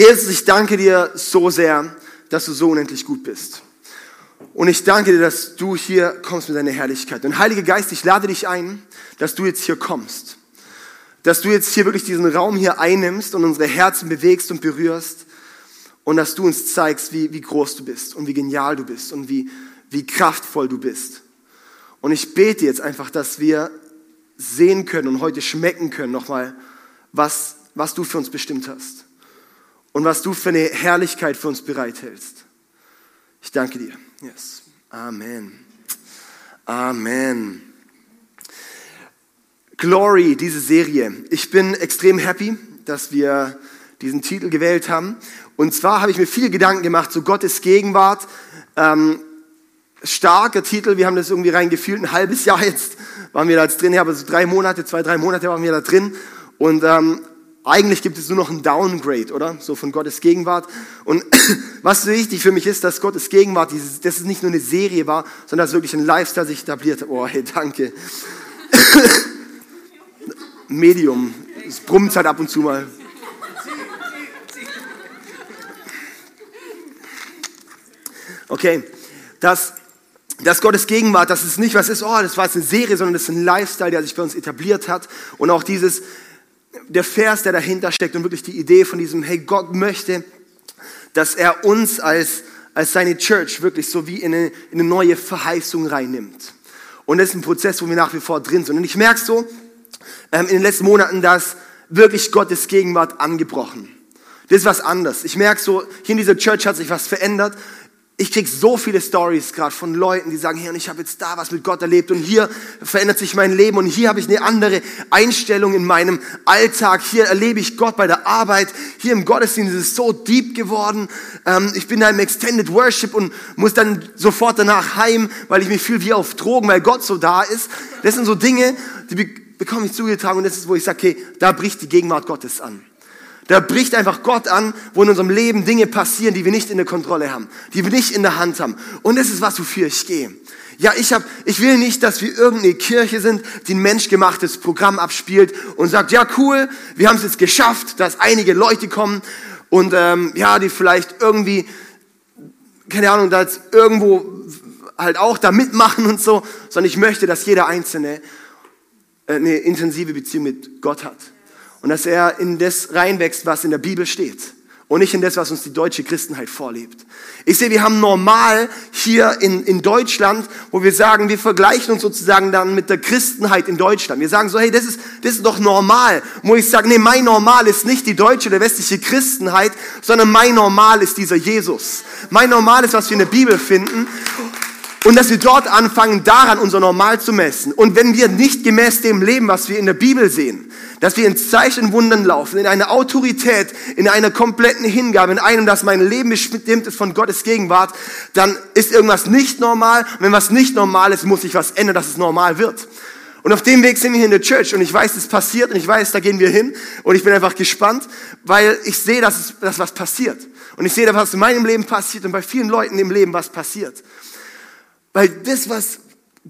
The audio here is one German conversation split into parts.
Jesus, ich danke dir so sehr, dass du so unendlich gut bist. Und ich danke dir, dass du hier kommst mit deiner Herrlichkeit. Und Heiliger Geist, ich lade dich ein, dass du jetzt hier kommst. Dass du jetzt hier wirklich diesen Raum hier einnimmst und unsere Herzen bewegst und berührst. Und dass du uns zeigst, wie, wie groß du bist und wie genial du bist und wie, wie kraftvoll du bist. Und ich bete jetzt einfach, dass wir sehen können und heute schmecken können nochmal, was, was du für uns bestimmt hast und was du für eine Herrlichkeit für uns bereithältst. Ich danke dir. Yes. Amen. Amen. Glory, diese Serie. Ich bin extrem happy, dass wir diesen Titel gewählt haben. Und zwar habe ich mir viele Gedanken gemacht zu Gottes Gegenwart. Ähm, starker Titel, wir haben das irgendwie reingefühlt, ein halbes Jahr jetzt waren wir da jetzt drin, aber so drei Monate, zwei, drei Monate waren wir da drin. Und ähm, eigentlich gibt es nur noch ein Downgrade, oder? So von Gottes Gegenwart. Und was so wichtig für mich ist, dass Gottes Gegenwart, dieses, dass es nicht nur eine Serie war, sondern dass wirklich ein Lifestyle sich etabliert hat. Oh, hey, danke. Medium. Es brummt halt ab und zu mal. Okay, das, das Gottes Gegenwart, das ist nicht was ist, oh, das war jetzt eine Serie, sondern das ist ein Lifestyle, der sich bei uns etabliert hat. Und auch dieses, der Vers, der dahinter steckt und wirklich die Idee von diesem, hey, Gott möchte, dass er uns als, als seine Church wirklich so wie in eine, in eine neue Verheißung reinnimmt. Und das ist ein Prozess, wo wir nach wie vor drin sind. Und ich merke so ähm, in den letzten Monaten, dass wirklich Gottes Gegenwart angebrochen. Das ist was anderes. Ich merke so, hier in dieser Church hat sich was verändert ich krieg so viele Stories gerade von Leuten, die sagen, hey, und ich habe jetzt da was mit Gott erlebt und hier verändert sich mein Leben und hier habe ich eine andere Einstellung in meinem Alltag. Hier erlebe ich Gott bei der Arbeit. Hier im Gottesdienst ist es so deep geworden. Ähm, ich bin da im Extended Worship und muss dann sofort danach heim, weil ich mich fühle wie auf Drogen, weil Gott so da ist. Das sind so Dinge, die bekomme ich zugetragen und das ist, wo ich sage, okay, da bricht die Gegenwart Gottes an. Da bricht einfach Gott an, wo in unserem Leben Dinge passieren, die wir nicht in der Kontrolle haben, die wir nicht in der Hand haben. Und das ist was, wofür ich gehe. Ja, ich, hab, ich will nicht, dass wir irgendeine Kirche sind, die ein menschgemachtes Programm abspielt und sagt, ja cool, wir haben es jetzt geschafft, dass einige Leute kommen und ähm, ja, die vielleicht irgendwie, keine Ahnung, da irgendwo halt auch da mitmachen und so, sondern ich möchte, dass jeder Einzelne äh, eine intensive Beziehung mit Gott hat und dass er in das reinwächst, was in der Bibel steht und nicht in das, was uns die deutsche Christenheit vorlebt. Ich sehe, wir haben normal hier in, in Deutschland, wo wir sagen, wir vergleichen uns sozusagen dann mit der Christenheit in Deutschland. Wir sagen so, hey, das ist, das ist doch normal. Wo ich sage, nee, mein Normal ist nicht die deutsche oder westliche Christenheit, sondern mein Normal ist dieser Jesus. Mein Normal ist, was wir in der Bibel finden. Und dass wir dort anfangen, daran unser Normal zu messen. Und wenn wir nicht gemäß dem leben, was wir in der Bibel sehen, dass wir in Zeichen Wundern laufen, in einer Autorität, in einer kompletten Hingabe, in einem, dass mein Leben bestimmt ist von Gottes Gegenwart, dann ist irgendwas nicht normal. Und wenn was nicht normal ist, muss sich was ändern, dass es normal wird. Und auf dem Weg sind wir hier in der Church und ich weiß, es passiert und ich weiß, da gehen wir hin und ich bin einfach gespannt, weil ich sehe, dass, es, dass was passiert. Und ich sehe, dass was in meinem Leben passiert und bei vielen Leuten im Leben was passiert. Weil das, was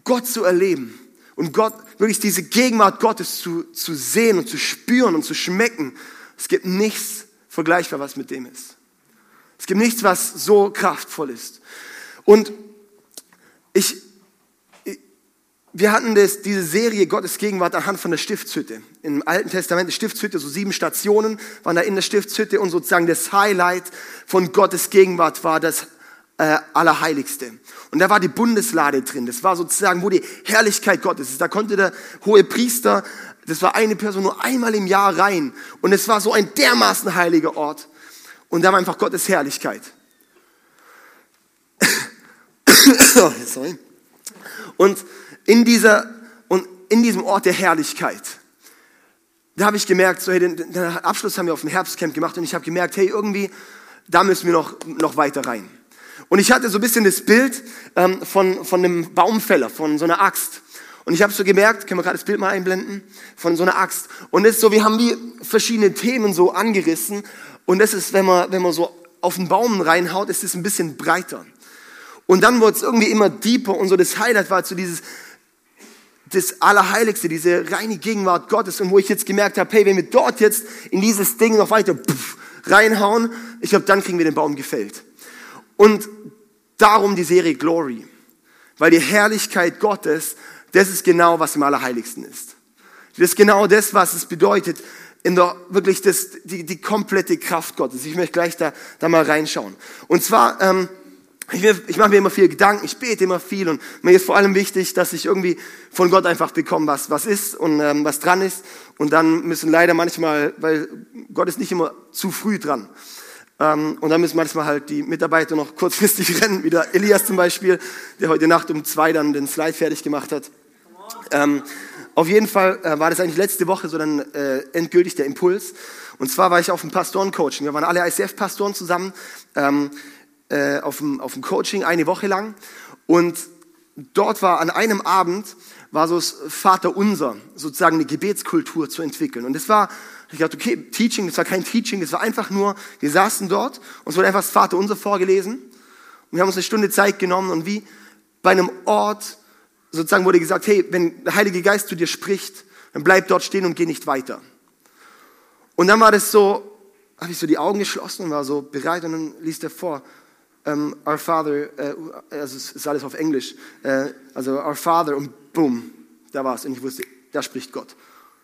Gott zu erleben und Gott, wirklich diese Gegenwart Gottes zu, zu sehen und zu spüren und zu schmecken, es gibt nichts vergleichbar, was mit dem ist. Es gibt nichts, was so kraftvoll ist. Und ich, wir hatten das, diese Serie Gottes Gegenwart anhand von der Stiftshütte. Im Alten Testament die Stiftshütte, so sieben Stationen waren da in der Stiftshütte und sozusagen das Highlight von Gottes Gegenwart war das äh, Allerheiligste. Und da war die Bundeslade drin. Das war sozusagen, wo die Herrlichkeit Gottes ist. Da konnte der hohe Priester, das war eine Person, nur einmal im Jahr rein. Und es war so ein dermaßen heiliger Ort. Und da war einfach Gottes Herrlichkeit. Sorry. Und in dieser, und in diesem Ort der Herrlichkeit, da habe ich gemerkt, so, hey, den, den Abschluss haben wir auf dem Herbstcamp gemacht und ich habe gemerkt, hey, irgendwie, da müssen wir noch, noch weiter rein. Und ich hatte so ein bisschen das Bild ähm, von, von einem Baumfäller, von so einer Axt. Und ich habe so gemerkt, können wir gerade das Bild mal einblenden, von so einer Axt. Und es ist so, wir haben wie verschiedene Themen so angerissen. Und das ist, wenn man, wenn man so auf den Baum reinhaut, ist es ein bisschen breiter. Und dann wurde es irgendwie immer deeper und so das Highlight war so dieses, das Allerheiligste, diese reine Gegenwart Gottes. Und wo ich jetzt gemerkt habe, hey, wenn wir dort jetzt in dieses Ding noch weiter pff, reinhauen. Ich glaube, dann kriegen wir den Baum gefällt. Und darum die Serie Glory. Weil die Herrlichkeit Gottes, das ist genau, was im Allerheiligsten ist. Das ist genau das, was es bedeutet, in der wirklich das, die, die komplette Kraft Gottes. Ich möchte gleich da, da mal reinschauen. Und zwar, ähm, ich, ich mache mir immer viel Gedanken, ich bete immer viel und mir ist vor allem wichtig, dass ich irgendwie von Gott einfach bekomme, was, was ist und ähm, was dran ist. Und dann müssen leider manchmal, weil Gott ist nicht immer zu früh dran. Ähm, und dann müssen manchmal halt die Mitarbeiter noch kurzfristig rennen, wie der Elias zum Beispiel, der heute Nacht um zwei dann den Slide fertig gemacht hat. Ähm, auf jeden Fall äh, war das eigentlich letzte Woche so dann äh, endgültig der Impuls. Und zwar war ich auf dem Pastorencoaching. Wir waren alle ICF-Pastoren zusammen. Ähm, äh, auf, dem, auf dem Coaching eine Woche lang. Und dort war an einem Abend, war so das Vater Unser, sozusagen eine Gebetskultur zu entwickeln. Und das war, ich dachte, okay, Teaching, das war kein Teaching, das war einfach nur, wir saßen dort und es wurde einfach das Vater Unser vorgelesen. Und wir haben uns eine Stunde Zeit genommen und wie bei einem Ort sozusagen wurde gesagt, hey, wenn der Heilige Geist zu dir spricht, dann bleib dort stehen und geh nicht weiter. Und dann war das so, habe ich so die Augen geschlossen und war so bereit und dann liest er vor, um, Our Father, äh, also es ist alles auf Englisch, äh, also Our Father und boom, da war es. Und ich wusste, da spricht Gott.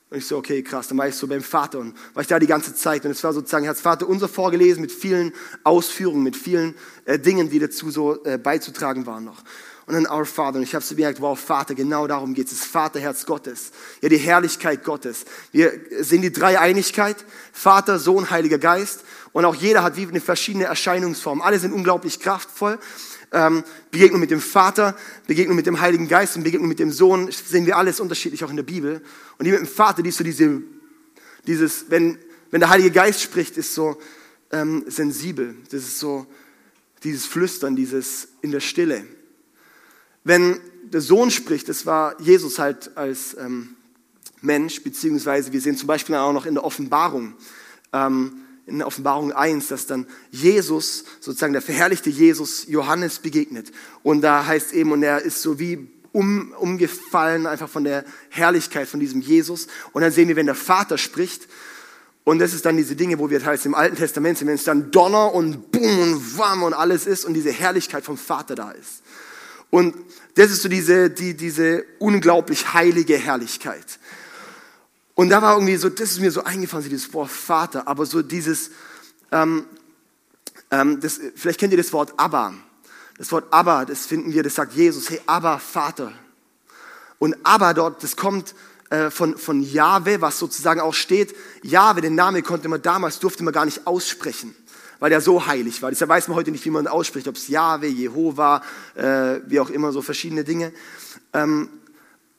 Und ich so, okay, krass, dann war ich so beim Vater und war ich da die ganze Zeit. Und es war sozusagen, er hat Vater unser vorgelesen mit vielen Ausführungen, mit vielen äh, Dingen, die dazu so äh, beizutragen waren noch und dann Our Father. Und ich habe so gemerkt, wow, Vater, genau darum geht es. Das Vaterherz Gottes. Ja, die Herrlichkeit Gottes. Wir sehen die Dreieinigkeit. Vater, Sohn, Heiliger Geist. Und auch jeder hat wie eine verschiedene Erscheinungsform. Alle sind unglaublich kraftvoll. Ähm, Begegnung mit dem Vater, Begegnung mit dem Heiligen Geist und Begegnung mit dem Sohn sehen wir alles unterschiedlich auch in der Bibel. Und die mit dem Vater, die ist so diese, dieses, wenn, wenn der Heilige Geist spricht, ist so ähm, sensibel. Das ist so dieses Flüstern, dieses in der Stille. Wenn der Sohn spricht, das war Jesus halt als ähm, Mensch, beziehungsweise wir sehen zum Beispiel auch noch in der Offenbarung, ähm, in Offenbarung 1, dass dann Jesus, sozusagen der verherrlichte Jesus, Johannes begegnet. Und da heißt eben, und er ist so wie um, umgefallen einfach von der Herrlichkeit von diesem Jesus. Und dann sehen wir, wenn der Vater spricht, und das ist dann diese Dinge, wo wir halt im Alten Testament sind, wenn es dann Donner und Bumm und Wam und alles ist und diese Herrlichkeit vom Vater da ist. Und das ist so diese, die, diese unglaublich heilige Herrlichkeit. Und da war irgendwie so, das ist mir so eingefallen, so dieses Wort Vater, aber so dieses, ähm, ähm, das, vielleicht kennt ihr das Wort Abba. Das Wort Abba, das finden wir, das sagt Jesus, hey, Abba, Vater. Und Abba dort, das kommt äh, von, von Jahwe, was sozusagen auch steht. Jahwe, den Namen konnte man damals, durfte man gar nicht aussprechen weil er so heilig war. Deshalb weiß man heute nicht, wie man ausspricht, ob es Jahwe, Jehova, äh, wie auch immer, so verschiedene Dinge. Ähm,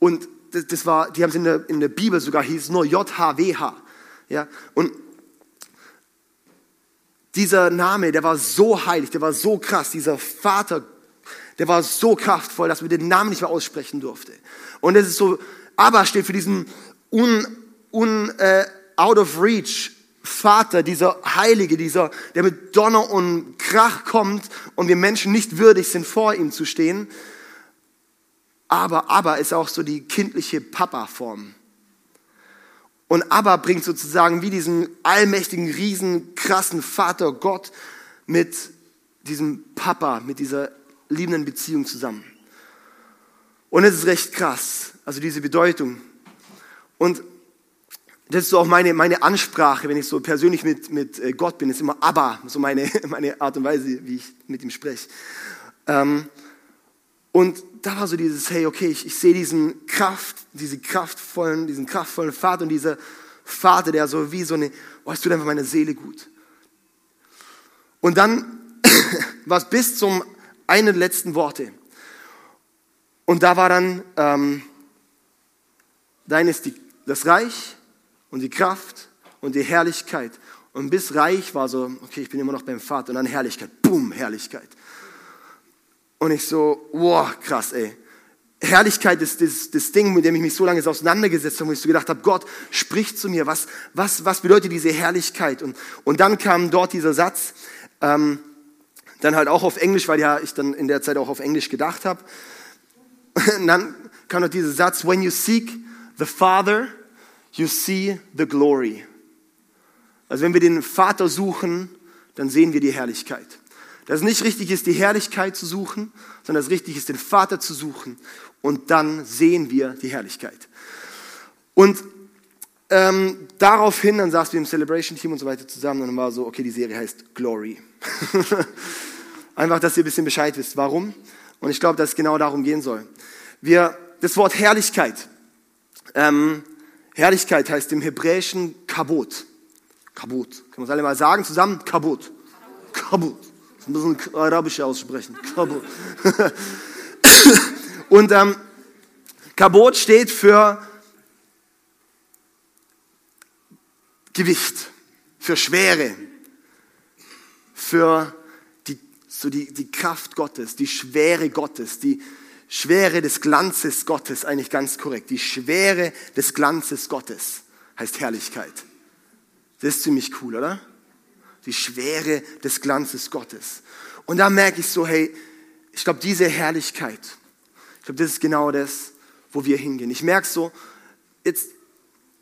und das, war, die haben es in der, in der Bibel sogar, hieß nur JHWH. Ja? Und dieser Name, der war so heilig, der war so krass, dieser Vater, der war so kraftvoll, dass man den Namen nicht mehr aussprechen durfte. Und es ist so, aber steht für diesen un, un, äh, out of reach, Vater, dieser Heilige, dieser, der mit Donner und Krach kommt und wir Menschen nicht würdig sind, vor ihm zu stehen. Aber Abba ist auch so die kindliche Papa-Form. Und Abba bringt sozusagen wie diesen allmächtigen, riesen, krassen Vater Gott mit diesem Papa, mit dieser liebenden Beziehung zusammen. Und es ist recht krass, also diese Bedeutung. Und das ist so auch meine, meine Ansprache, wenn ich so persönlich mit, mit äh, Gott bin, ist immer Abba, so meine, meine Art und Weise, wie ich mit ihm spreche. Ähm, und da war so dieses, hey, okay, ich, ich sehe diesen Kraft, diese kraftvollen, diesen kraftvollen Vater und dieser Vater, der so wie so eine, oh, es tut einfach meine Seele gut. Und dann war es bis zum einen letzten Worte. Und da war dann, ähm, dein ist die, das Reich, und die Kraft und die Herrlichkeit. Und bis reich war so, okay, ich bin immer noch beim Vater und dann Herrlichkeit, boom, Herrlichkeit. Und ich so, wow, krass, ey. Herrlichkeit ist das, das Ding, mit dem ich mich so lange auseinandergesetzt habe, wo ich so gedacht habe, Gott spricht zu mir, was, was, was bedeutet diese Herrlichkeit? Und, und dann kam dort dieser Satz, ähm, dann halt auch auf Englisch, weil ja ich dann in der Zeit auch auf Englisch gedacht habe. Und dann kam dort dieser Satz, when you seek the Father, you see the glory. Also wenn wir den Vater suchen, dann sehen wir die Herrlichkeit. Dass es nicht richtig ist, die Herrlichkeit zu suchen, sondern es richtig ist, den Vater zu suchen. Und dann sehen wir die Herrlichkeit. Und ähm, daraufhin, dann saßen wir im Celebration-Team und so weiter zusammen und dann war so, okay, die Serie heißt Glory. Einfach, dass ihr ein bisschen Bescheid wisst, warum. Und ich glaube, dass es genau darum gehen soll. Wir, das Wort Herrlichkeit. Ähm, Herrlichkeit heißt im Hebräischen Kabot. Kabot. Können wir es alle mal sagen zusammen? Kabot. Kabot. Ein bisschen arabisch aussprechen. Kabot. Und ähm, Kabot steht für Gewicht, für Schwere, für die, so die, die Kraft Gottes, die Schwere Gottes, die Schwere des Glanzes Gottes, eigentlich ganz korrekt. Die Schwere des Glanzes Gottes heißt Herrlichkeit. Das ist ziemlich cool, oder? Die Schwere des Glanzes Gottes. Und da merke ich so, hey, ich glaube, diese Herrlichkeit, ich glaube, das ist genau das, wo wir hingehen. Ich merke so, jetzt,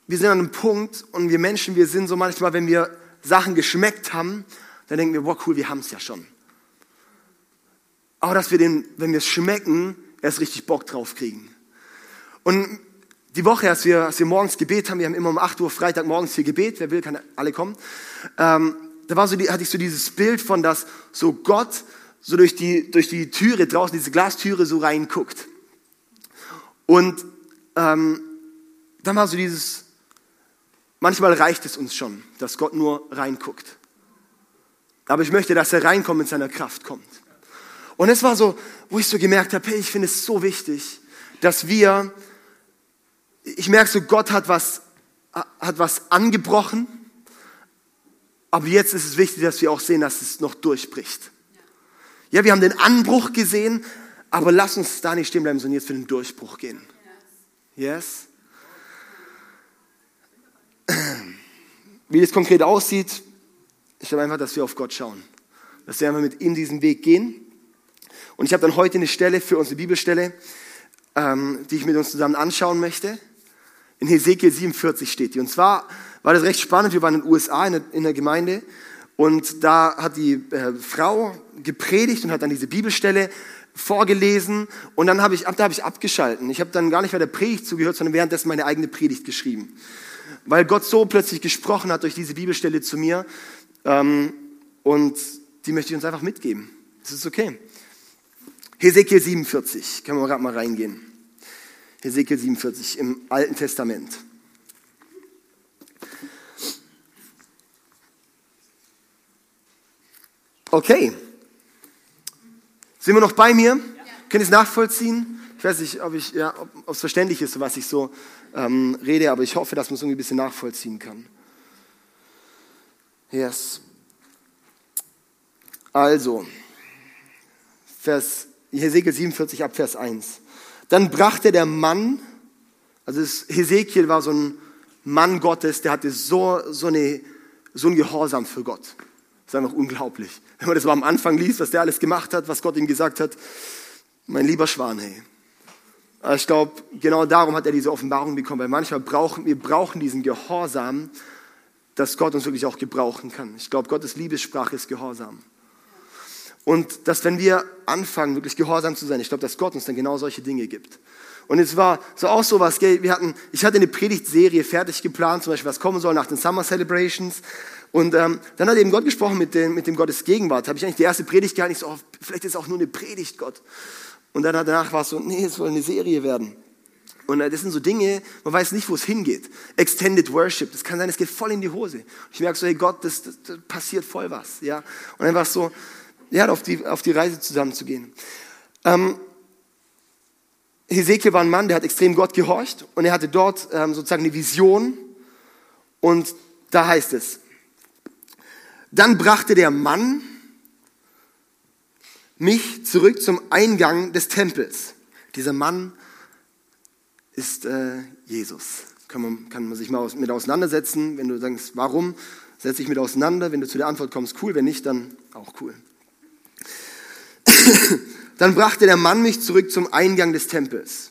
wir sind an einem Punkt und wir Menschen, wir sind so manchmal, wenn wir Sachen geschmeckt haben, dann denken wir, boah, cool, wir haben es ja schon. Aber dass wir den, wenn wir es schmecken, erst richtig Bock drauf kriegen. Und die Woche, als wir, als wir morgens Gebet haben, wir haben immer um 8 Uhr Freitag morgens hier Gebet, wer will, kann alle kommen. Ähm, da war so hatte ich so dieses Bild von, dass so Gott so durch die, durch die Türe draußen, diese Glastüre so reinguckt. Und ähm, dann war so dieses, manchmal reicht es uns schon, dass Gott nur reinguckt. Aber ich möchte, dass er reinkommt mit seiner Kraft kommt. Und es war so, wo ich so gemerkt habe, hey, ich finde es so wichtig, dass wir, ich merke so, Gott hat was, hat was angebrochen, aber jetzt ist es wichtig, dass wir auch sehen, dass es noch durchbricht. Ja, wir haben den Anbruch gesehen, aber lass uns da nicht stehen bleiben, sondern jetzt für den Durchbruch gehen. Yes? Wie das konkret aussieht, ich glaube einfach, dass wir auf Gott schauen. Dass wir einfach mit ihm diesen Weg gehen und ich habe dann heute eine Stelle für unsere Bibelstelle, ähm, die ich mit uns zusammen anschauen möchte. In Hesekiel 47 steht die. Und zwar war das recht spannend. Wir waren in den USA in der, in der Gemeinde und da hat die äh, Frau gepredigt und hat dann diese Bibelstelle vorgelesen und dann habe ich, da habe ich abgeschalten. Ich habe dann gar nicht mehr der Predigt zugehört, sondern währenddessen meine eigene Predigt geschrieben. Weil Gott so plötzlich gesprochen hat durch diese Bibelstelle zu mir ähm, und die möchte ich uns einfach mitgeben. Das ist okay. Hesekiel 47, können wir gerade mal reingehen. Hesekiel 47 im Alten Testament. Okay. Sind wir noch bei mir? Ja. Könnt ihr es nachvollziehen? Ich weiß nicht, ob ich, ja, ob es verständlich ist, was ich so ähm, rede, aber ich hoffe, dass man es irgendwie ein bisschen nachvollziehen kann. Yes. Also, Vers Hesekiel 47 ab Vers 1. Dann brachte der Mann, also Hesekiel war so ein Mann Gottes, der hatte so, so, eine, so ein Gehorsam für Gott. Das ist einfach unglaublich. Wenn man das mal am Anfang liest, was der alles gemacht hat, was Gott ihm gesagt hat, mein lieber Schwan, hey. Ich glaube, genau darum hat er diese Offenbarung bekommen, weil manchmal brauchen wir brauchen diesen Gehorsam, dass Gott uns wirklich auch gebrauchen kann. Ich glaube, Gottes Liebessprache ist Gehorsam. Und dass wenn wir anfangen, wirklich gehorsam zu sein, ich glaube, dass Gott uns dann genau solche Dinge gibt. Und es war so auch so was, wir hatten, ich hatte eine Predigtserie fertig geplant, zum Beispiel was kommen soll nach den Summer Celebrations. Und ähm, dann hat eben Gott gesprochen mit dem, mit dem Gottes Gegenwart. Habe ich eigentlich die erste Predigt gehalten, ich so, oh, vielleicht ist es auch nur eine Predigt, Gott. Und dann danach war es so, nee, es soll eine Serie werden. Und äh, das sind so Dinge, man weiß nicht, wo es hingeht. Extended Worship, das kann sein, es geht voll in die Hose. Ich merke so, hey Gott, das, das, das passiert voll was. Ja? Und einfach so, ja, auf die, auf die Reise zusammenzugehen. Ähm, Hesekiel war ein Mann, der hat extrem Gott gehorcht und er hatte dort ähm, sozusagen eine Vision und da heißt es, dann brachte der Mann mich zurück zum Eingang des Tempels. Dieser Mann ist äh, Jesus. Kann man, kann man sich mal mit auseinandersetzen. Wenn du sagst, warum, setze ich mit auseinander. Wenn du zu der Antwort kommst, cool. Wenn nicht, dann auch cool. Dann brachte der Mann mich zurück zum Eingang des Tempels.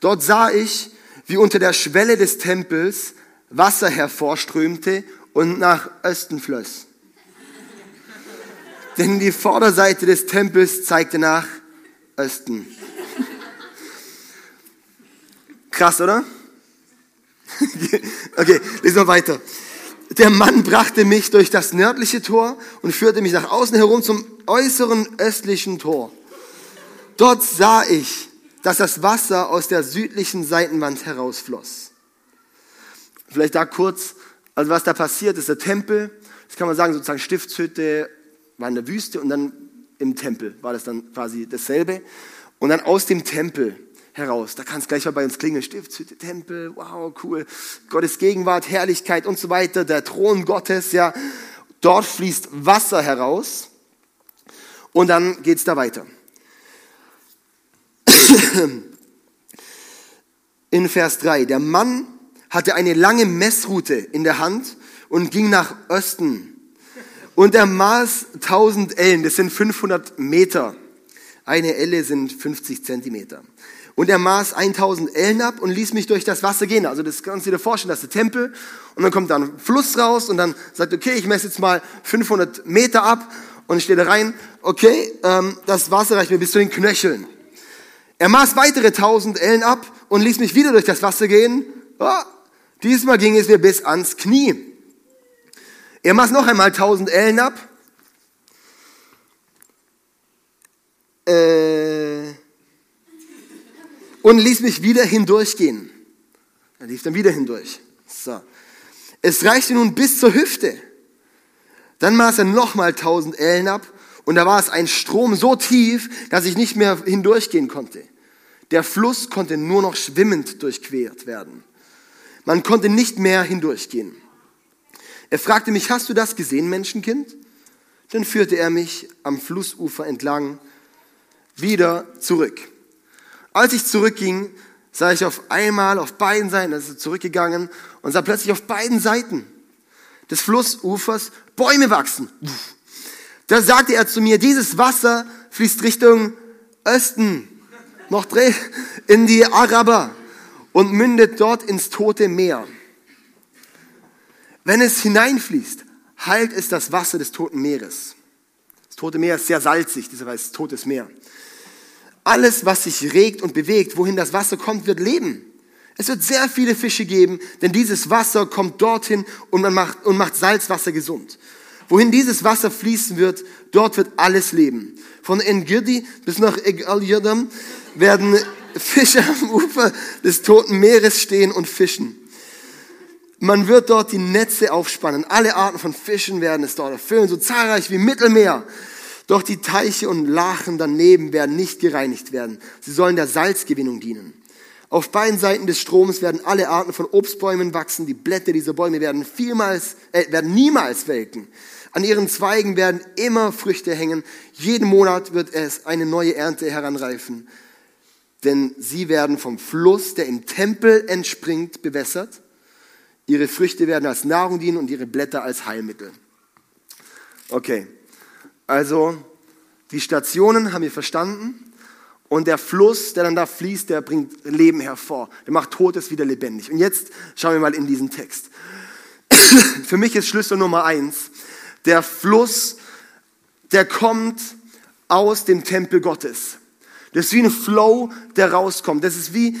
Dort sah ich, wie unter der Schwelle des Tempels Wasser hervorströmte und nach Osten floss. Denn die Vorderseite des Tempels zeigte nach Osten. Krass, oder? okay, lesen wir weiter. Der Mann brachte mich durch das nördliche Tor und führte mich nach außen herum zum äußeren östlichen Tor. Dort sah ich, dass das Wasser aus der südlichen Seitenwand herausfloss. Vielleicht da kurz, also was da passiert ist, der Tempel, das kann man sagen, sozusagen Stiftshütte war in der Wüste und dann im Tempel war das dann quasi dasselbe. Und dann aus dem Tempel heraus. Da kann es gleich mal bei uns klingeln. Stiftshütte, Tempel, wow, cool. Gottes Gegenwart, Herrlichkeit und so weiter. Der Thron Gottes, ja. Dort fließt Wasser heraus. Und dann geht es da weiter. In Vers 3. Der Mann hatte eine lange Messrute in der Hand und ging nach Osten. Und er maß 1000 Ellen, das sind 500 Meter. Eine Elle sind 50 Zentimeter. Und er maß 1000 Ellen ab und ließ mich durch das Wasser gehen. Also das kannst du dir vorstellen, das ist der Tempel. Und dann kommt da ein Fluss raus und dann sagt, okay, ich messe jetzt mal 500 Meter ab und stehe da rein. Okay, ähm, das Wasser reicht mir bis zu den Knöcheln. Er maß weitere 1000 Ellen ab und ließ mich wieder durch das Wasser gehen. Oh, diesmal ging es mir bis ans Knie. Er maß noch einmal 1000 Ellen ab. Äh, und ließ mich wieder hindurchgehen. Er lief dann wieder hindurch. So. Es reichte nun bis zur Hüfte. Dann maß er nochmal tausend Ellen ab und da war es ein Strom so tief, dass ich nicht mehr hindurchgehen konnte. Der Fluss konnte nur noch schwimmend durchquert werden. Man konnte nicht mehr hindurchgehen. Er fragte mich, hast du das gesehen, Menschenkind? Dann führte er mich am Flussufer entlang wieder zurück. Als ich zurückging, sah ich auf einmal auf beiden Seiten, also zurückgegangen und sah plötzlich auf beiden Seiten des Flussufers Bäume wachsen. Da sagte er zu mir, dieses Wasser fließt Richtung Osten, noch in die Araber und mündet dort ins Tote Meer. Wenn es hineinfließt, heilt es das Wasser des Toten Meeres. Das Tote Meer ist sehr salzig, heißt es Totes Meer. Alles, was sich regt und bewegt, wohin das Wasser kommt, wird leben. Es wird sehr viele Fische geben, denn dieses Wasser kommt dorthin und, man macht, und macht Salzwasser gesund. Wohin dieses Wasser fließen wird, dort wird alles leben. Von Engirdi bis nach Egaljadam werden Fische am Ufer des Toten Meeres stehen und fischen. Man wird dort die Netze aufspannen. Alle Arten von Fischen werden es dort erfüllen, so zahlreich wie Mittelmeer. Doch die Teiche und Lachen daneben werden nicht gereinigt werden. Sie sollen der Salzgewinnung dienen. Auf beiden Seiten des Stroms werden alle Arten von Obstbäumen wachsen. Die Blätter dieser Bäume werden, vielmals, äh, werden niemals welken. An ihren Zweigen werden immer Früchte hängen. Jeden Monat wird es eine neue Ernte heranreifen. Denn sie werden vom Fluss, der im Tempel entspringt, bewässert. Ihre Früchte werden als Nahrung dienen und ihre Blätter als Heilmittel. Okay. Also die Stationen haben wir verstanden und der Fluss, der dann da fließt, der bringt Leben hervor. Der macht Totes wieder lebendig. Und jetzt schauen wir mal in diesen Text. Für mich ist Schlüssel Nummer eins, der Fluss, der kommt aus dem Tempel Gottes. Das ist wie ein Flow, der rauskommt. Das ist wie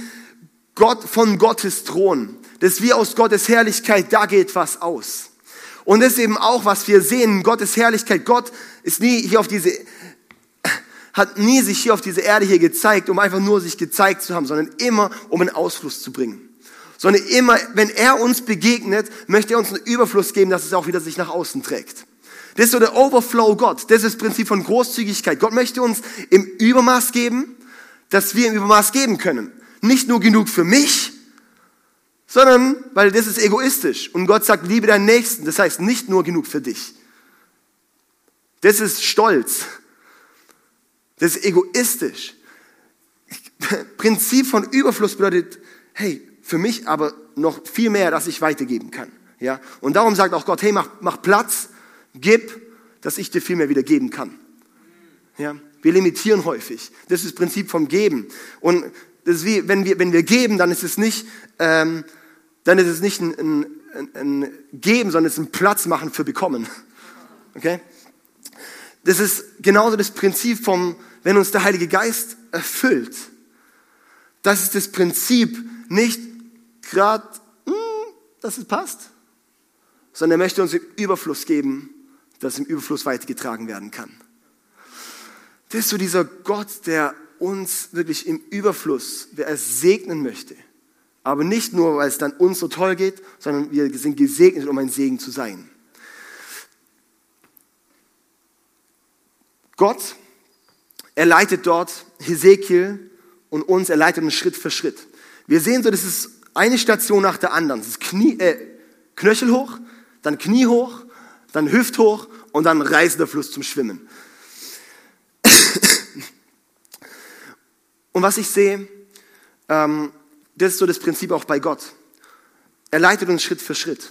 Gott von Gottes Thron. Das ist wie aus Gottes Herrlichkeit, da geht was aus. Und das ist eben auch, was wir sehen, Gottes Herrlichkeit. Gott ist nie hier auf diese, hat nie sich hier auf diese Erde hier gezeigt, um einfach nur sich gezeigt zu haben, sondern immer, um einen Ausfluss zu bringen. Sondern immer, wenn er uns begegnet, möchte er uns einen Überfluss geben, dass es auch wieder sich nach außen trägt. Das ist so der Overflow Gott. Das ist das Prinzip von Großzügigkeit. Gott möchte uns im Übermaß geben, dass wir im Übermaß geben können. Nicht nur genug für mich, sondern weil das ist egoistisch. Und Gott sagt, liebe deinen Nächsten. Das heißt nicht nur genug für dich. Das ist Stolz. Das ist egoistisch. Prinzip von Überfluss bedeutet, hey, für mich aber noch viel mehr, dass ich weitergeben kann. Ja? Und darum sagt auch Gott, hey, mach, mach Platz, gib, dass ich dir viel mehr wieder geben kann. Ja? Wir limitieren häufig. Das ist das Prinzip vom Geben. Und das ist wie, wenn wir, wenn wir geben, dann ist es nicht, ähm, dann ist es nicht ein, ein ein, Geben, sondern es ist ein Platz machen für Bekommen. Okay? Das ist genauso das Prinzip vom, wenn uns der Heilige Geist erfüllt. Das ist das Prinzip nicht gerade, hm, dass es passt, sondern er möchte uns im Überfluss geben, dass im Überfluss weitergetragen werden kann. Das ist so dieser Gott, der uns wirklich im Überfluss, der es segnen möchte. Aber nicht nur, weil es dann uns so toll geht, sondern wir sind gesegnet, um ein Segen zu sein. Gott, er leitet dort Hesekiel und uns, er leitet uns Schritt für Schritt. Wir sehen so, das ist eine Station nach der anderen. Das ist Knie, äh, Knöchel hoch, dann Knie hoch, dann Hüft hoch und dann reißender Fluss zum Schwimmen. und was ich sehe, ähm, das ist so das Prinzip auch bei Gott. Er leitet uns Schritt für Schritt.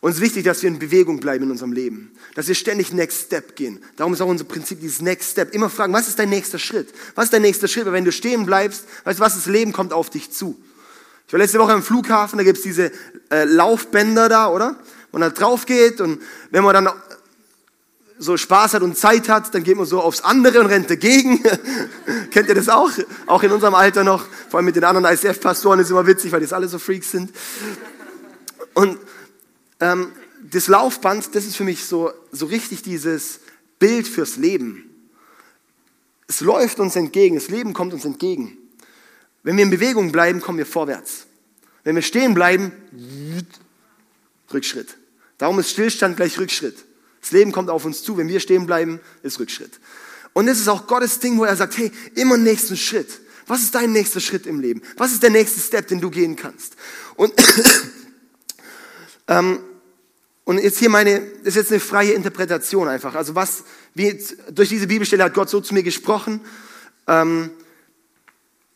Uns ist wichtig, dass wir in Bewegung bleiben in unserem Leben. Dass wir ständig Next Step gehen. Darum ist auch unser Prinzip dieses Next Step. Immer fragen, was ist dein nächster Schritt? Was ist dein nächster Schritt? Weil wenn du stehen bleibst, weißt du was, das Leben kommt auf dich zu. Ich war letzte Woche am Flughafen, da gibt's diese äh, Laufbänder da, oder? Wo man da drauf geht und wenn man dann so Spaß hat und Zeit hat, dann geht man so aufs andere und rennt dagegen. Kennt ihr das auch? Auch in unserem Alter noch. Vor allem mit den anderen ICF-Pastoren ist immer witzig, weil die alle so Freaks sind. Und ähm, das Laufband, das ist für mich so, so richtig dieses Bild fürs Leben. Es läuft uns entgegen, das Leben kommt uns entgegen. Wenn wir in Bewegung bleiben, kommen wir vorwärts. Wenn wir stehen bleiben, Rückschritt. Darum ist Stillstand gleich Rückschritt. Das Leben kommt auf uns zu. Wenn wir stehen bleiben, ist Rückschritt. Und das ist auch Gottes Ding, wo er sagt, hey, immer nächsten Schritt. Was ist dein nächster Schritt im Leben? Was ist der nächste Step, den du gehen kannst? Und, ähm, und jetzt hier meine, das ist jetzt eine freie Interpretation einfach. Also was, wie, durch diese Bibelstelle hat Gott so zu mir gesprochen. Ähm,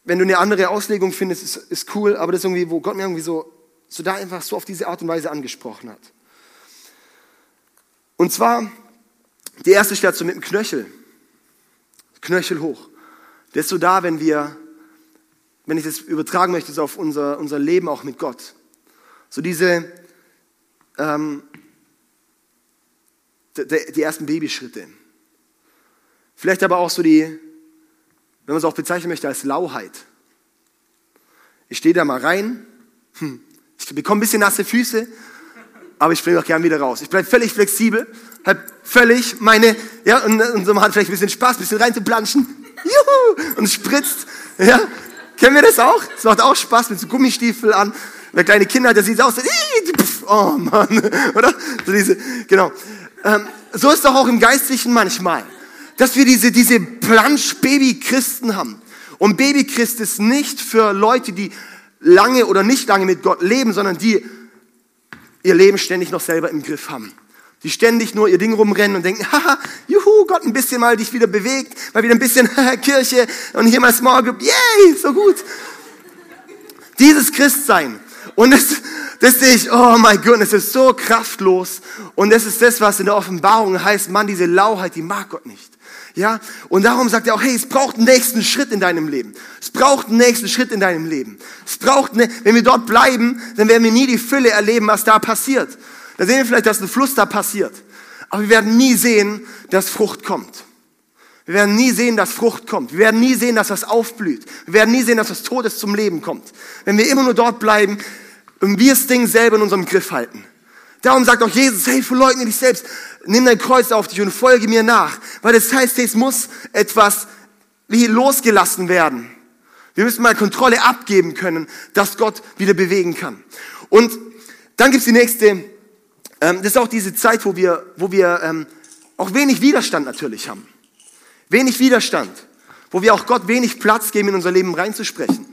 wenn du eine andere Auslegung findest, ist, ist cool, aber das ist irgendwie, wo Gott mir irgendwie so, so da einfach so auf diese Art und Weise angesprochen hat. Und zwar die erste Station mit dem Knöchel. Knöchel hoch. Der ist so da, wenn wir, wenn ich das übertragen möchte, so auf unser, unser Leben auch mit Gott. So diese, ähm, die, die ersten Babyschritte. Vielleicht aber auch so die, wenn man es auch bezeichnen möchte, als Lauheit. Ich stehe da mal rein, hm, ich bekomme ein bisschen nasse Füße, aber ich springe auch gern wieder raus. Ich bleibe völlig flexibel, habe völlig meine, ja, und, und so hat vielleicht ein bisschen Spaß, ein bisschen reinzuplanschen. Juhu! Und spritzt. Ja. Kennen wir das auch? Es macht auch Spaß mit so Gummistiefel an. Wer kleine Kinder hat, der sieht aus, oh Mann, oder? So diese, genau. Ähm, so ist doch auch im Geistlichen manchmal, dass wir diese, diese Plansch-Baby-Christen haben. Und Baby-Christ ist nicht für Leute, die lange oder nicht lange mit Gott leben, sondern die ihr Leben ständig noch selber im Griff haben. Die ständig nur ihr Ding rumrennen und denken, haha, juhu, Gott ein bisschen mal dich wieder bewegt, mal wieder ein bisschen Kirche und hier mal Small Group, yay, so gut. Dieses Christsein. Und das, das sehe ich, oh mein Gott, es ist so kraftlos. Und das ist das, was in der Offenbarung heißt, Mann, diese Lauheit, die mag Gott nicht. Ja, und darum sagt er auch, hey, es braucht einen nächsten Schritt in deinem Leben. Es braucht einen nächsten Schritt in deinem Leben. Es braucht, eine, wenn wir dort bleiben, dann werden wir nie die Fülle erleben, was da passiert. Da sehen wir vielleicht, dass ein Fluss da passiert. Aber wir werden nie sehen, dass Frucht kommt. Wir werden nie sehen, dass Frucht kommt. Wir werden nie sehen, dass was aufblüht. Wir werden nie sehen, dass was Todes zum Leben kommt. Wenn wir immer nur dort bleiben und wir das Ding selber in unserem Griff halten. Darum sagt auch Jesus, hey, verleugne dich selbst, nimm dein Kreuz auf dich und folge mir nach. Weil das heißt, es muss etwas wie losgelassen werden. Wir müssen mal Kontrolle abgeben können, dass Gott wieder bewegen kann. Und dann gibt's die nächste, ähm, das ist auch diese Zeit, wo wir, wo wir ähm, auch wenig Widerstand natürlich haben. Wenig Widerstand. Wo wir auch Gott wenig Platz geben, in unser Leben reinzusprechen.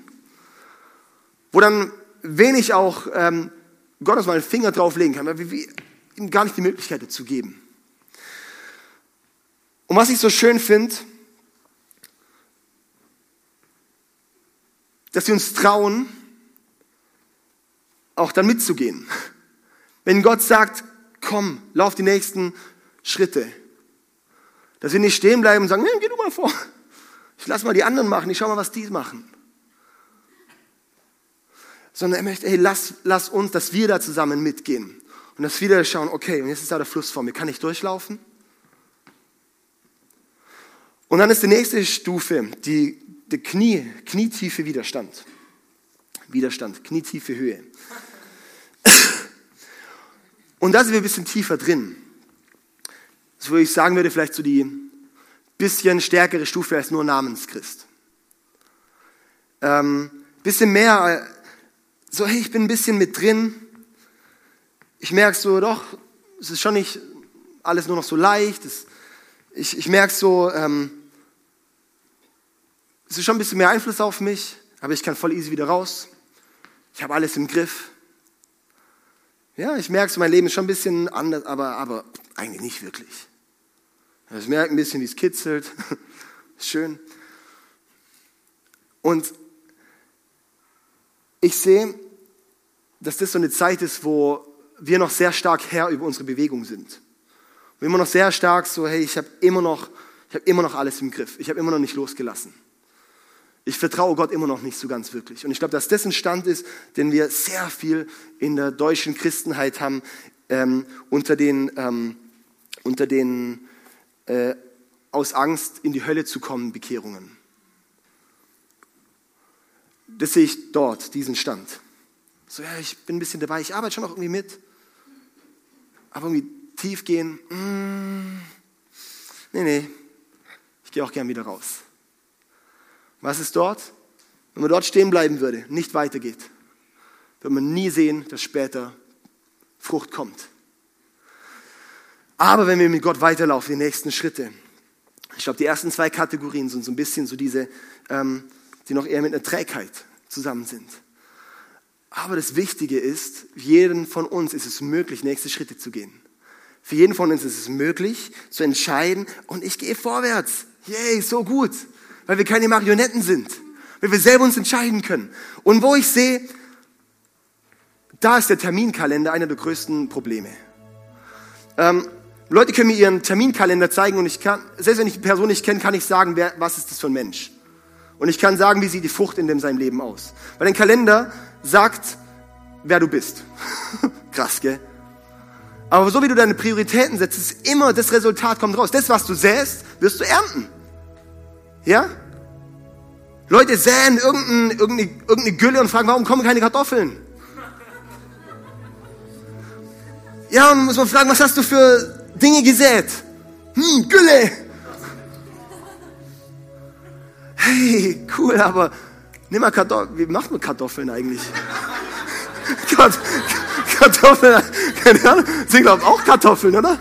Wo dann wenig auch ähm, Gott uns mal einen Finger drauflegen kann, weil wir ihm gar nicht die Möglichkeit dazu geben. Und was ich so schön finde, dass wir uns trauen, auch dann mitzugehen. Wenn Gott sagt, komm, lauf die nächsten Schritte. Dass wir nicht stehen bleiben und sagen, nee, geh du mal vor. Ich lass mal die anderen machen, ich schau mal, was die machen. Sondern er möchte, hey, lass, lass uns, dass wir da zusammen mitgehen. Und dass wir da schauen, okay, und jetzt ist da der Fluss vor mir, kann ich durchlaufen? Und dann ist die nächste Stufe die, die Knie, knietiefe Widerstand. Widerstand, knietiefe Höhe. Und da sind wir ein bisschen tiefer drin. So würde ich sagen würde, vielleicht so die bisschen stärkere Stufe als nur Namenschrist. Ähm, bisschen mehr, so hey, ich bin ein bisschen mit drin. Ich merke so, doch, es ist schon nicht alles nur noch so leicht. Es, ich, ich merke so, ähm, es ist schon ein bisschen mehr Einfluss auf mich, aber ich kann voll easy wieder raus. Ich habe alles im Griff. Ja, ich merke so, mein Leben ist schon ein bisschen anders, aber, aber eigentlich nicht wirklich. Ich merke ein bisschen, wie es kitzelt. Schön. Und ich sehe, dass das so eine Zeit ist, wo wir noch sehr stark Herr über unsere Bewegung sind. Und immer noch sehr stark so, hey, ich habe immer noch, ich habe immer noch alles im Griff. Ich habe immer noch nicht losgelassen. Ich vertraue Gott immer noch nicht so ganz wirklich. Und ich glaube, dass das ein Stand ist, den wir sehr viel in der deutschen Christenheit haben, ähm, unter den, ähm, unter den äh, aus Angst in die Hölle zu kommen Bekehrungen. Das sehe ich dort, diesen Stand. So, ja, ich bin ein bisschen dabei, ich arbeite schon noch irgendwie mit. Aber irgendwie tief gehen, mm, nee, nee, ich gehe auch gern wieder raus. Was ist dort? Wenn man dort stehen bleiben würde, nicht weitergeht, wird man nie sehen, dass später Frucht kommt. Aber wenn wir mit Gott weiterlaufen, die nächsten Schritte, ich glaube, die ersten zwei Kategorien sind so ein bisschen so diese, ähm, die noch eher mit einer Trägheit zusammen sind. Aber das Wichtige ist, jeden von uns ist es möglich, nächste Schritte zu gehen. Für jeden von uns ist es möglich, zu entscheiden, und ich gehe vorwärts. Yay, so gut weil wir keine Marionetten sind, weil wir selber uns entscheiden können. Und wo ich sehe, da ist der Terminkalender einer der größten Probleme. Ähm, Leute können mir ihren Terminkalender zeigen und ich kann, selbst wenn ich die Person nicht kenne, kann ich sagen, wer, was ist das für ein Mensch. Und ich kann sagen, wie sieht die Frucht in dem seinem Leben aus. Weil ein Kalender sagt, wer du bist. Krass, gell? Aber so wie du deine Prioritäten setzt, ist immer das Resultat kommt raus. Das, was du säst, wirst du ernten. Ja? Leute säen irgendeine, irgendeine, irgendeine Gülle und fragen, warum kommen keine Kartoffeln? Ja, und muss man fragen, was hast du für Dinge gesät? Hm, Gülle. Hey, cool, aber nimm mal Kartoffeln. Wie macht man Kartoffeln eigentlich? Kartoffeln, keine Ahnung, sind glaube ich auch Kartoffeln, oder?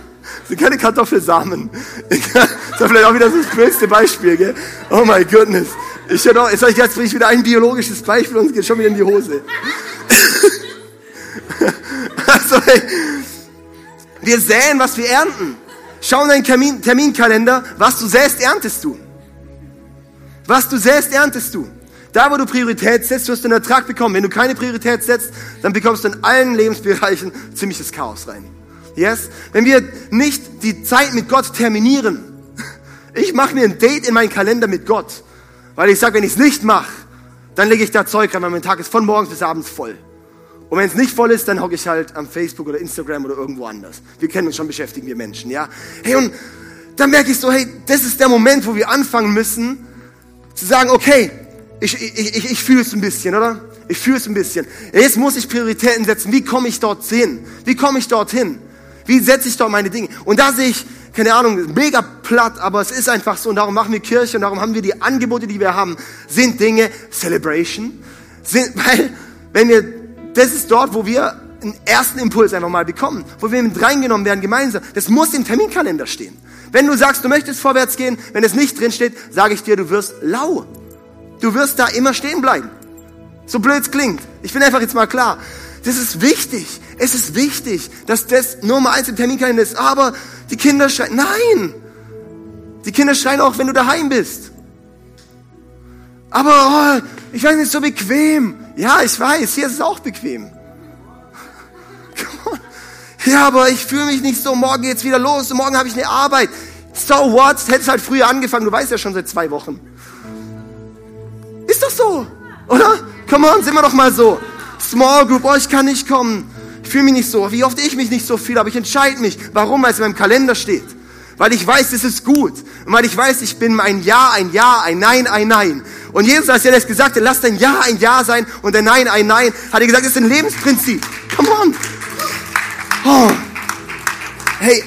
sind keine Kartoffelsamen. Das ist vielleicht auch wieder so das beste Beispiel, gell? Oh my goodness. Ich hätte auch, jetzt sage ich jetzt ich wieder ein biologisches Beispiel und es geht schon wieder in die Hose. also, hey, wir säen, was wir ernten. Schau in deinen Termin, Terminkalender, was du säst, erntest du. Was du säst, erntest du. Da, wo du Priorität setzt, wirst du einen Ertrag bekommen. Wenn du keine Priorität setzt, dann bekommst du in allen Lebensbereichen ziemliches Chaos rein. Yes? Wenn wir nicht die Zeit mit Gott terminieren, ich mache mir ein Date in meinen Kalender mit Gott, weil ich sage, wenn ich es nicht mache, dann lege ich da Zeug rein, weil mein Tag ist von morgens bis abends voll. Und wenn es nicht voll ist, dann hocke ich halt am Facebook oder Instagram oder irgendwo anders. Wir kennen uns schon, beschäftigen wir Menschen, ja. Hey, und dann merke ich so, hey, das ist der Moment, wo wir anfangen müssen, zu sagen, okay, ich, ich, ich, ich fühle es ein bisschen, oder? Ich fühle es ein bisschen. Jetzt muss ich Prioritäten setzen. Wie komme ich dorthin? Wie komme ich dorthin? Wie setze ich dort meine Dinge? Und da sehe ich, keine Ahnung, mega platt, aber es ist einfach so und darum machen wir Kirche und darum haben wir die Angebote, die wir haben, sind Dinge, Celebration, sind, weil, wenn wir, das ist dort, wo wir einen ersten Impuls einfach mal bekommen, wo wir mit reingenommen werden gemeinsam. Das muss im Terminkalender stehen. Wenn du sagst, du möchtest vorwärts gehen, wenn es nicht drin steht, sage ich dir, du wirst lau. Du wirst da immer stehen bleiben. So blöd es klingt. Ich bin einfach jetzt mal klar. Das ist wichtig. Es ist wichtig, dass das Nummer eins im Terminkalender ist. Aber die Kinder schreien, nein! Die Kinder schreien auch, wenn du daheim bist. Aber oh, ich weiß nicht, so bequem. Ja, ich weiß, hier ist es auch bequem. Ja, aber ich fühle mich nicht so, morgen geht's wieder los, morgen habe ich eine Arbeit. So what? Hättest halt früher angefangen, du weißt ja schon seit zwei Wochen. Ist doch so, oder? Come on, sind wir doch mal so. Small Group, oh, ich kann nicht kommen. Ich fühle mich nicht so. Wie oft ich mich nicht so viel, aber ich entscheide mich. Warum? Weil es in meinem Kalender steht. Weil ich weiß, es ist gut. Und weil ich weiß, ich bin ein Ja, ein Ja, ein Nein, ein Nein. Und Jesus, als er das gesagt hat, lass dein Ja ein Ja sein und dein Nein ein Nein, hat er gesagt, das ist ein Lebensprinzip. Come on. Oh. Hey,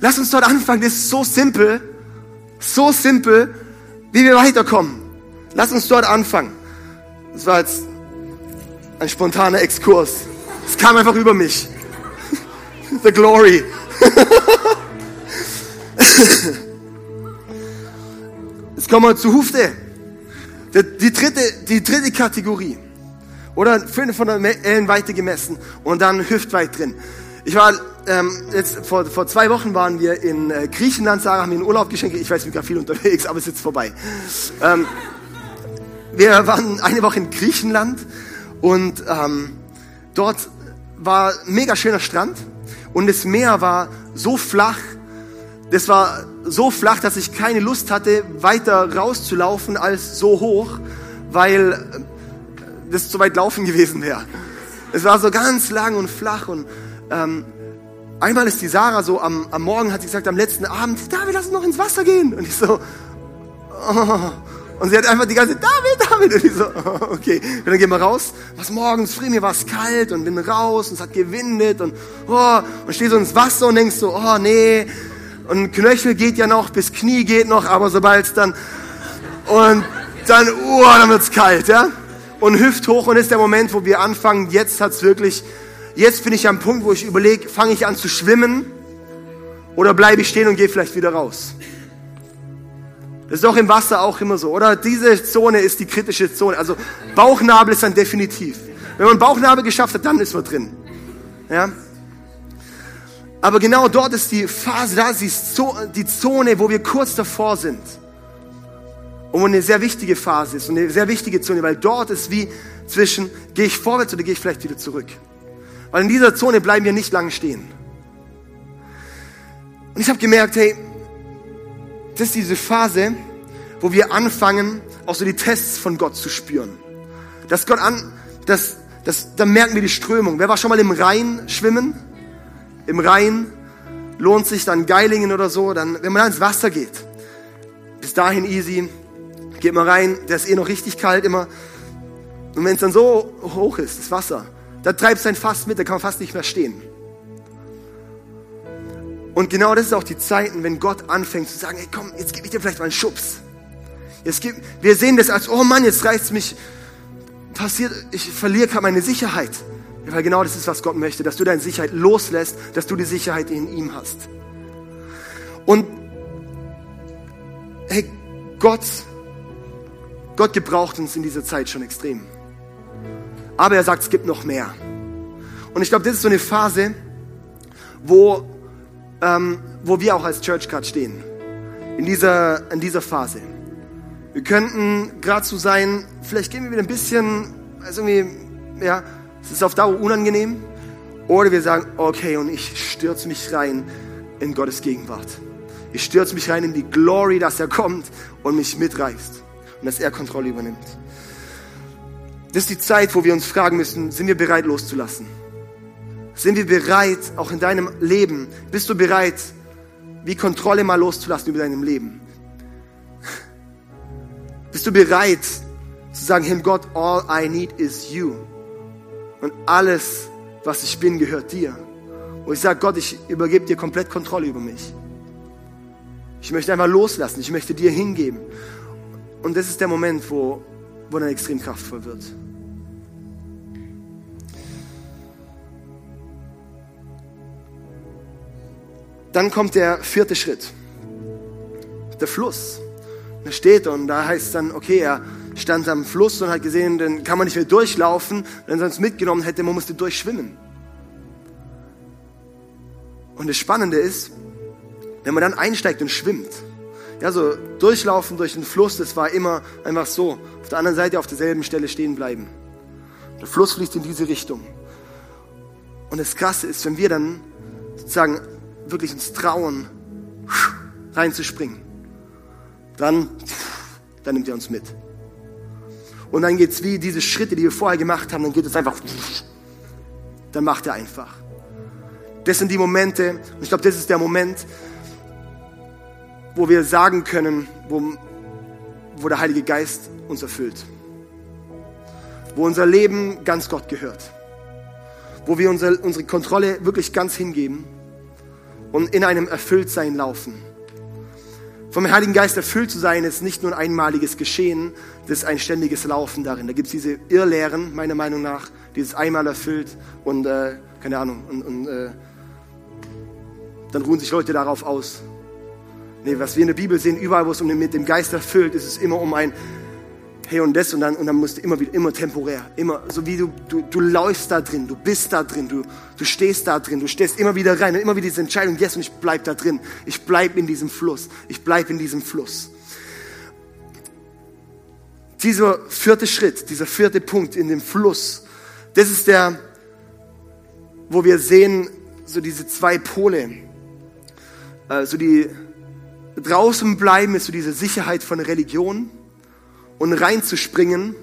lass uns dort anfangen. Das ist so simpel. So simpel, wie wir weiterkommen. Lass uns dort anfangen. Das war jetzt ein spontaner Exkurs. Es kam einfach über mich. The glory. Jetzt kommen wir zu Hufte. Die dritte, die dritte Kategorie. Oder fünf von der Ellenweite gemessen und dann hüftweit drin. Ich war ähm, jetzt vor, vor zwei Wochen waren wir in äh, Griechenland, Sarah haben mir einen Urlaub geschenkt. Ich weiß, ich bin gerade viel unterwegs, aber es ist jetzt vorbei. Ähm, wir waren eine Woche in Griechenland und ähm, dort war mega schöner Strand und das Meer war so flach, das war so flach, dass ich keine Lust hatte, weiter rauszulaufen als so hoch, weil das zu weit laufen gewesen wäre. Es war so ganz lang und flach und ähm, einmal ist die Sarah so am, am Morgen hat sie gesagt, am letzten Abend, David, lass uns noch ins Wasser gehen. Und ich so, oh. Und sie hat einfach die ganze Zeit, David, David. Und ich so, oh, okay. Und dann gehen wir raus. Was morgens früh, mir war es kalt und bin raus und es hat gewindet und, oh, und stehst so ins Wasser und denkst so, oh nee. Und Knöchel geht ja noch, bis Knie geht noch, aber sobald es dann, und dann, oh, dann wird's kalt, ja. Und hüft hoch und ist der Moment, wo wir anfangen, jetzt hat's wirklich, jetzt bin ich am Punkt, wo ich überlege, fange ich an zu schwimmen oder bleibe ich stehen und gehe vielleicht wieder raus. Das ist doch im Wasser auch immer so, oder? Diese Zone ist die kritische Zone. Also Bauchnabel ist dann definitiv. Wenn man Bauchnabel geschafft hat, dann ist man drin. Ja? Aber genau dort ist die Phase, da ist die Zone, wo wir kurz davor sind. Und eine sehr wichtige Phase ist eine sehr wichtige Zone, weil dort ist wie zwischen, gehe ich vorwärts oder gehe ich vielleicht wieder zurück. Weil in dieser Zone bleiben wir nicht lange stehen. Und ich habe gemerkt, hey, das ist diese Phase, wo wir anfangen, auch so die Tests von Gott zu spüren. Dass Gott an, dass, dass, da merken wir die Strömung. Wer war schon mal im Rhein schwimmen? Im Rhein lohnt sich dann Geilingen oder so, dann, wenn man ins Wasser geht. Bis dahin easy. Geht mal rein, der ist eh noch richtig kalt immer. Und wenn es dann so hoch ist, das Wasser, da treibst du ein Fass mit, da kann man fast nicht mehr stehen. Und genau das ist auch die Zeiten, wenn Gott anfängt zu sagen, hey komm, jetzt gebe ich dir vielleicht mal einen Schubs. Jetzt gib, wir sehen das als, oh Mann, jetzt reißt mich, passiert, ich verliere gerade meine Sicherheit. Ja, weil genau das ist, was Gott möchte, dass du deine Sicherheit loslässt, dass du die Sicherheit in ihm hast. Und hey, Gott, Gott gebraucht uns in dieser Zeit schon extrem. Aber er sagt, es gibt noch mehr. Und ich glaube, das ist so eine Phase, wo ähm, wo wir auch als Church Card stehen. In dieser, in dieser Phase. Wir könnten gerade so sein, vielleicht gehen wir wieder ein bisschen, also irgendwie, ja, es ist auf Dauer unangenehm. Oder wir sagen, okay, und ich stürze mich rein in Gottes Gegenwart. Ich stürze mich rein in die Glory, dass er kommt und mich mitreißt. Und dass er Kontrolle übernimmt. Das ist die Zeit, wo wir uns fragen müssen, sind wir bereit loszulassen? Sind wir bereit, auch in deinem Leben, bist du bereit, wie Kontrolle mal loszulassen über deinem Leben? Bist du bereit zu sagen, Herr Gott, all I need is you. Und alles, was ich bin, gehört dir. Und ich sage, Gott, ich übergebe dir komplett Kontrolle über mich. Ich möchte einfach loslassen, ich möchte dir hingeben. Und das ist der Moment, wo, wo dann extrem kraftvoll wird. Dann kommt der vierte Schritt. Der Fluss. Da steht und da heißt dann, okay, er stand am Fluss und hat gesehen, dann kann man nicht mehr durchlaufen. Wenn er sonst mitgenommen hätte, man musste durchschwimmen. Und das Spannende ist, wenn man dann einsteigt und schwimmt, ja, so durchlaufen durch den Fluss, das war immer einfach so. Auf der anderen Seite auf derselben Stelle stehen bleiben. Der Fluss fließt in diese Richtung. Und das Krasse ist, wenn wir dann sozusagen wirklich uns trauen, reinzuspringen, dann, dann nimmt er uns mit. Und dann geht es wie diese Schritte, die wir vorher gemacht haben, dann geht es einfach, dann macht er einfach. Das sind die Momente, und ich glaube, das ist der Moment, wo wir sagen können, wo, wo der Heilige Geist uns erfüllt. Wo unser Leben ganz Gott gehört. Wo wir unsere, unsere Kontrolle wirklich ganz hingeben und in einem Erfülltsein laufen. Vom Heiligen Geist erfüllt zu sein, ist nicht nur ein einmaliges Geschehen, das ist ein ständiges Laufen darin. Da gibt es diese Irrlehren, meiner Meinung nach, dieses einmal erfüllt und, äh, keine Ahnung, und, und äh, dann ruhen sich Leute darauf aus. Nee, was wir in der Bibel sehen, überall, wo es um den, mit dem Geist erfüllt, ist es immer um ein Hey und das und dann, und dann musst du immer wieder, immer temporär, immer, so wie du, du, du läufst da drin, du bist da drin, du, du stehst da drin, du stehst immer wieder rein und immer wieder diese Entscheidung, yes, und ich bleib da drin, ich bleib in diesem Fluss, ich bleib in diesem Fluss. Dieser vierte Schritt, dieser vierte Punkt in dem Fluss, das ist der, wo wir sehen, so diese zwei Pole, äh, so die draußen bleiben ist so diese Sicherheit von Religion und reinzuspringen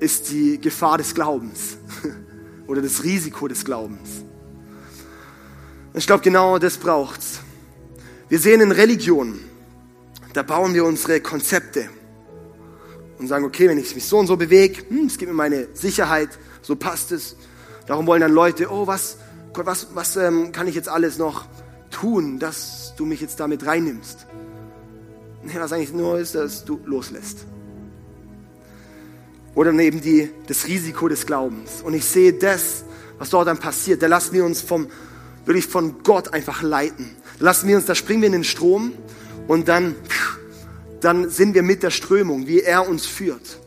ist die Gefahr des Glaubens oder das Risiko des Glaubens. Ich glaube, genau das braucht's. Wir sehen in Religion, da bauen wir unsere Konzepte und sagen, okay, wenn ich mich so und so bewege, hm, es gibt mir meine Sicherheit, so passt es. Darum wollen dann Leute, oh, was, was, was ähm, kann ich jetzt alles noch tun, dass du mich jetzt damit reinnimmst? Nee, was eigentlich nur ist, dass du loslässt. Oder neben die, das Risiko des Glaubens. Und ich sehe das, was dort dann passiert. Da lassen wir uns vom, wirklich von Gott einfach leiten. Da lassen wir uns, da springen wir in den Strom und dann, dann sind wir mit der Strömung, wie er uns führt.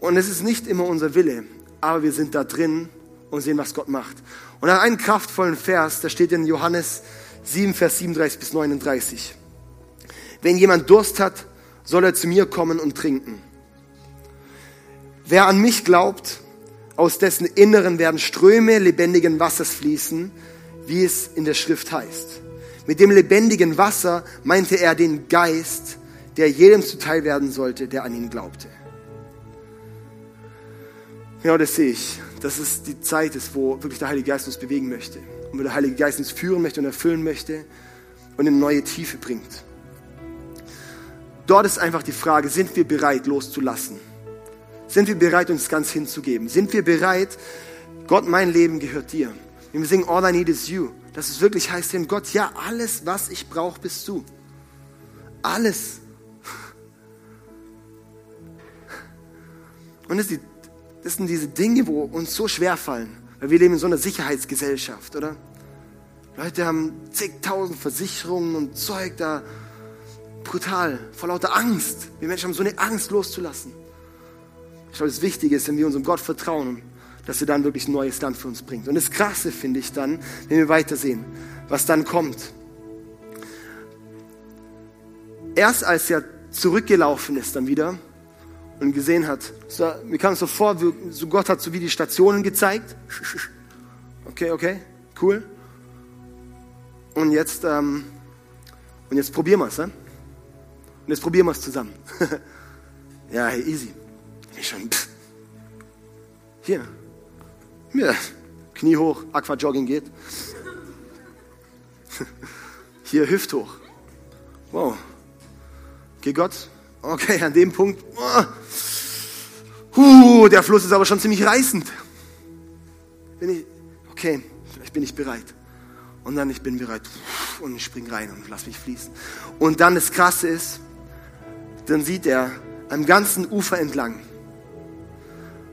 Und es ist nicht immer unser Wille, aber wir sind da drin und sehen, was Gott macht. Und an einen kraftvollen Vers, der steht in Johannes 7, Vers 37 bis 39. Wenn jemand Durst hat, soll er zu mir kommen und trinken. Wer an mich glaubt, aus dessen Inneren werden Ströme lebendigen Wassers fließen, wie es in der Schrift heißt. Mit dem lebendigen Wasser meinte er den Geist, der jedem zuteil werden sollte, der an ihn glaubte. Genau das sehe ich, dass es die Zeit ist, wo wirklich der Heilige Geist uns bewegen möchte und wo der Heilige Geist uns führen möchte und erfüllen möchte und in neue Tiefe bringt. Dort ist einfach die Frage, sind wir bereit loszulassen? Sind wir bereit, uns ganz hinzugeben? Sind wir bereit, Gott, mein Leben gehört dir? Wenn wir singen, all I need is you, dass es wirklich heißt, denn Gott, ja, alles, was ich brauche, bist du. Alles. Und das, die, das sind diese Dinge, wo uns so schwer fallen, weil wir leben in so einer Sicherheitsgesellschaft, oder? Leute haben zigtausend Versicherungen und Zeug da brutal, vor lauter Angst. Wir Menschen haben so eine Angst loszulassen. Ich glaube, das Wichtige ist, wenn wir unserem Gott vertrauen, dass er dann wirklich ein neues Land für uns bringt. Und das Krasse finde ich dann, wenn wir weitersehen, was dann kommt. Erst als er zurückgelaufen ist dann wieder und gesehen hat, so, mir kam es so vor, so Gott hat so wie die Stationen gezeigt. Okay, okay, cool. Und jetzt, ähm, und jetzt probieren wir es. Ne? Und jetzt probieren wir es zusammen. ja, hey, easy. Ich schon, pff. Hier. Ja, Knie hoch, Aquajogging geht. Hier Hüft hoch. Wow. Okay, Gott. Okay, an dem Punkt. Uh, der Fluss ist aber schon ziemlich reißend. Bin ich, okay, vielleicht bin ich bereit. Und dann, ich bin bereit. Und ich spring rein und lass mich fließen. Und dann das Krasse ist, dann sieht er am ganzen Ufer entlang,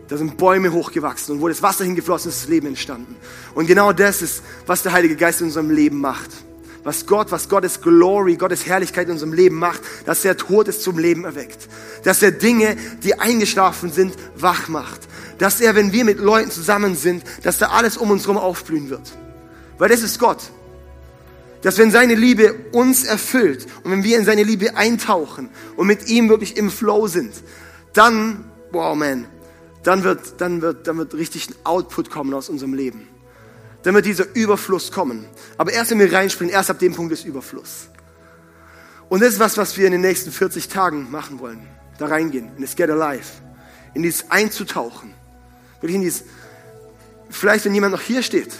da sind Bäume hochgewachsen und wo das Wasser hingeflossen ist, ist das Leben entstanden. Und genau das ist, was der Heilige Geist in unserem Leben macht. Was Gott, was Gottes Glory, Gottes Herrlichkeit in unserem Leben macht, dass er Todes zum Leben erweckt. Dass er Dinge, die eingeschlafen sind, wach macht. Dass er, wenn wir mit Leuten zusammen sind, dass da alles um uns herum aufblühen wird. Weil das ist Gott dass wenn seine Liebe uns erfüllt und wenn wir in seine Liebe eintauchen und mit ihm wirklich im Flow sind, dann, wow man, dann wird, dann wird, dann wird richtig ein Output kommen aus unserem Leben. Wird dieser Überfluss kommen. Aber erst wenn wir reinspringen, erst ab dem Punkt ist Überfluss. Und das ist was, was wir in den nächsten 40 Tagen machen wollen. da reingehen, in das Get Alive, in dieses einzutauchen. Wirklich in dieses, vielleicht wenn jemand noch hier steht,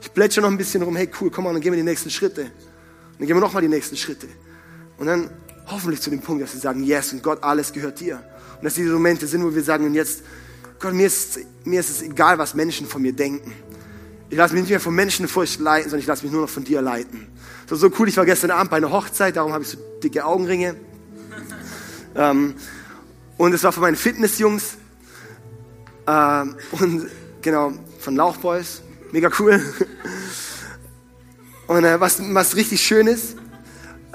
ich plätsche noch ein bisschen rum, hey cool, komm mal, dann gehen wir die nächsten Schritte. Und dann gehen wir nochmal die nächsten Schritte. Und dann hoffentlich zu dem Punkt, dass wir sagen, yes, und Gott, alles gehört dir. Und dass diese Momente sind, wo wir sagen, und jetzt, Gott, mir ist, mir ist es egal, was Menschen von mir denken. Ich lasse mich nicht mehr von Menschenfurcht leiten, sondern ich lasse mich nur noch von dir leiten. So, so cool, ich war gestern Abend bei einer Hochzeit, darum habe ich so dicke Augenringe. ähm, und es war von meinen Fitnessjungs. Ähm, und genau, von Lauchboys. Mega cool. und äh, was, was richtig schön ist,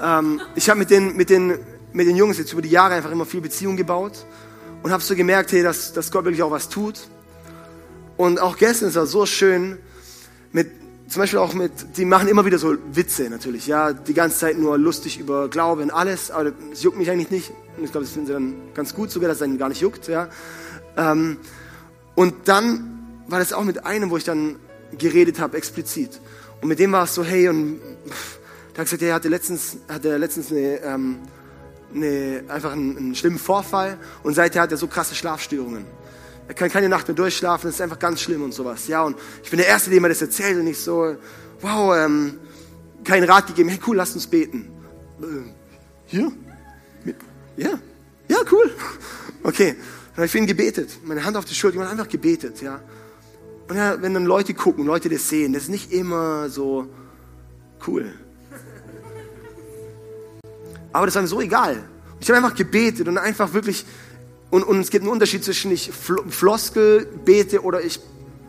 ähm, ich habe mit den, mit, den, mit den Jungs jetzt über die Jahre einfach immer viel Beziehung gebaut und habe so gemerkt, hey, dass, dass Gott wirklich auch was tut. Und auch gestern ist es so schön, zum Beispiel auch mit, die machen immer wieder so Witze natürlich, ja, die ganze Zeit nur lustig über Glaube und alles, aber es juckt mich eigentlich nicht. Und ich glaube, das finden sie dann ganz gut sogar, dass es einen gar nicht juckt, ja. Ähm, und dann war das auch mit einem, wo ich dann geredet habe, explizit. Und mit dem war es so, hey, und der hat gesagt, er hatte letztens, hatte letztens eine, ähm, eine, einfach einen, einen schlimmen Vorfall und seither hat er so krasse Schlafstörungen. Er kann keine Nacht mehr durchschlafen, das ist einfach ganz schlimm und sowas. Ja, und ich bin der Erste, dem er das erzählt und ich so, wow, ähm, keinen Rat gegeben, hey cool, lass uns beten. Äh, hier? Ja, ja, cool. Okay, dann habe ich für ihn gebetet, meine Hand auf die Schulter, ich habe einfach gebetet, ja. Und ja, wenn dann Leute gucken, Leute das sehen, das ist nicht immer so cool. Aber das war mir so egal. Ich habe einfach gebetet und einfach wirklich, und, und es gibt einen Unterschied zwischen ich Floskel bete oder ich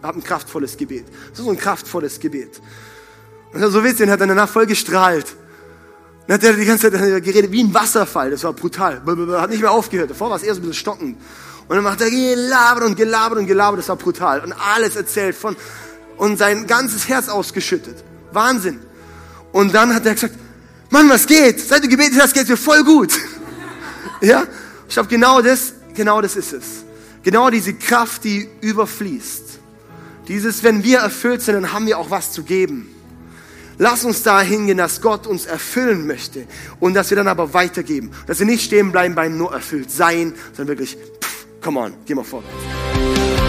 habe ein kraftvolles Gebet. Das ist so ein kraftvolles Gebet. Und so witzig, hat er danach voll gestrahlt. Dann hat er die ganze Zeit geredet wie ein Wasserfall. Das war brutal. Hat nicht mehr aufgehört. Davor war es eher so ein bisschen stockend. Und dann macht er gelabert und gelabert und gelabert. Das war brutal. Und alles erzählt von, und sein ganzes Herz ausgeschüttet. Wahnsinn. Und dann hat er gesagt, Mann, was geht? Seit du gebetet hast, geht's mir voll gut. ja? Ich glaube, genau das, genau das ist es. Genau diese Kraft, die überfließt. Dieses, wenn wir erfüllt sind, dann haben wir auch was zu geben. Lass uns da hingehen, dass Gott uns erfüllen möchte und dass wir dann aber weitergeben. Dass wir nicht stehen bleiben beim nur erfüllt sein, sondern wirklich, pff, come on, geh mal vorwärts.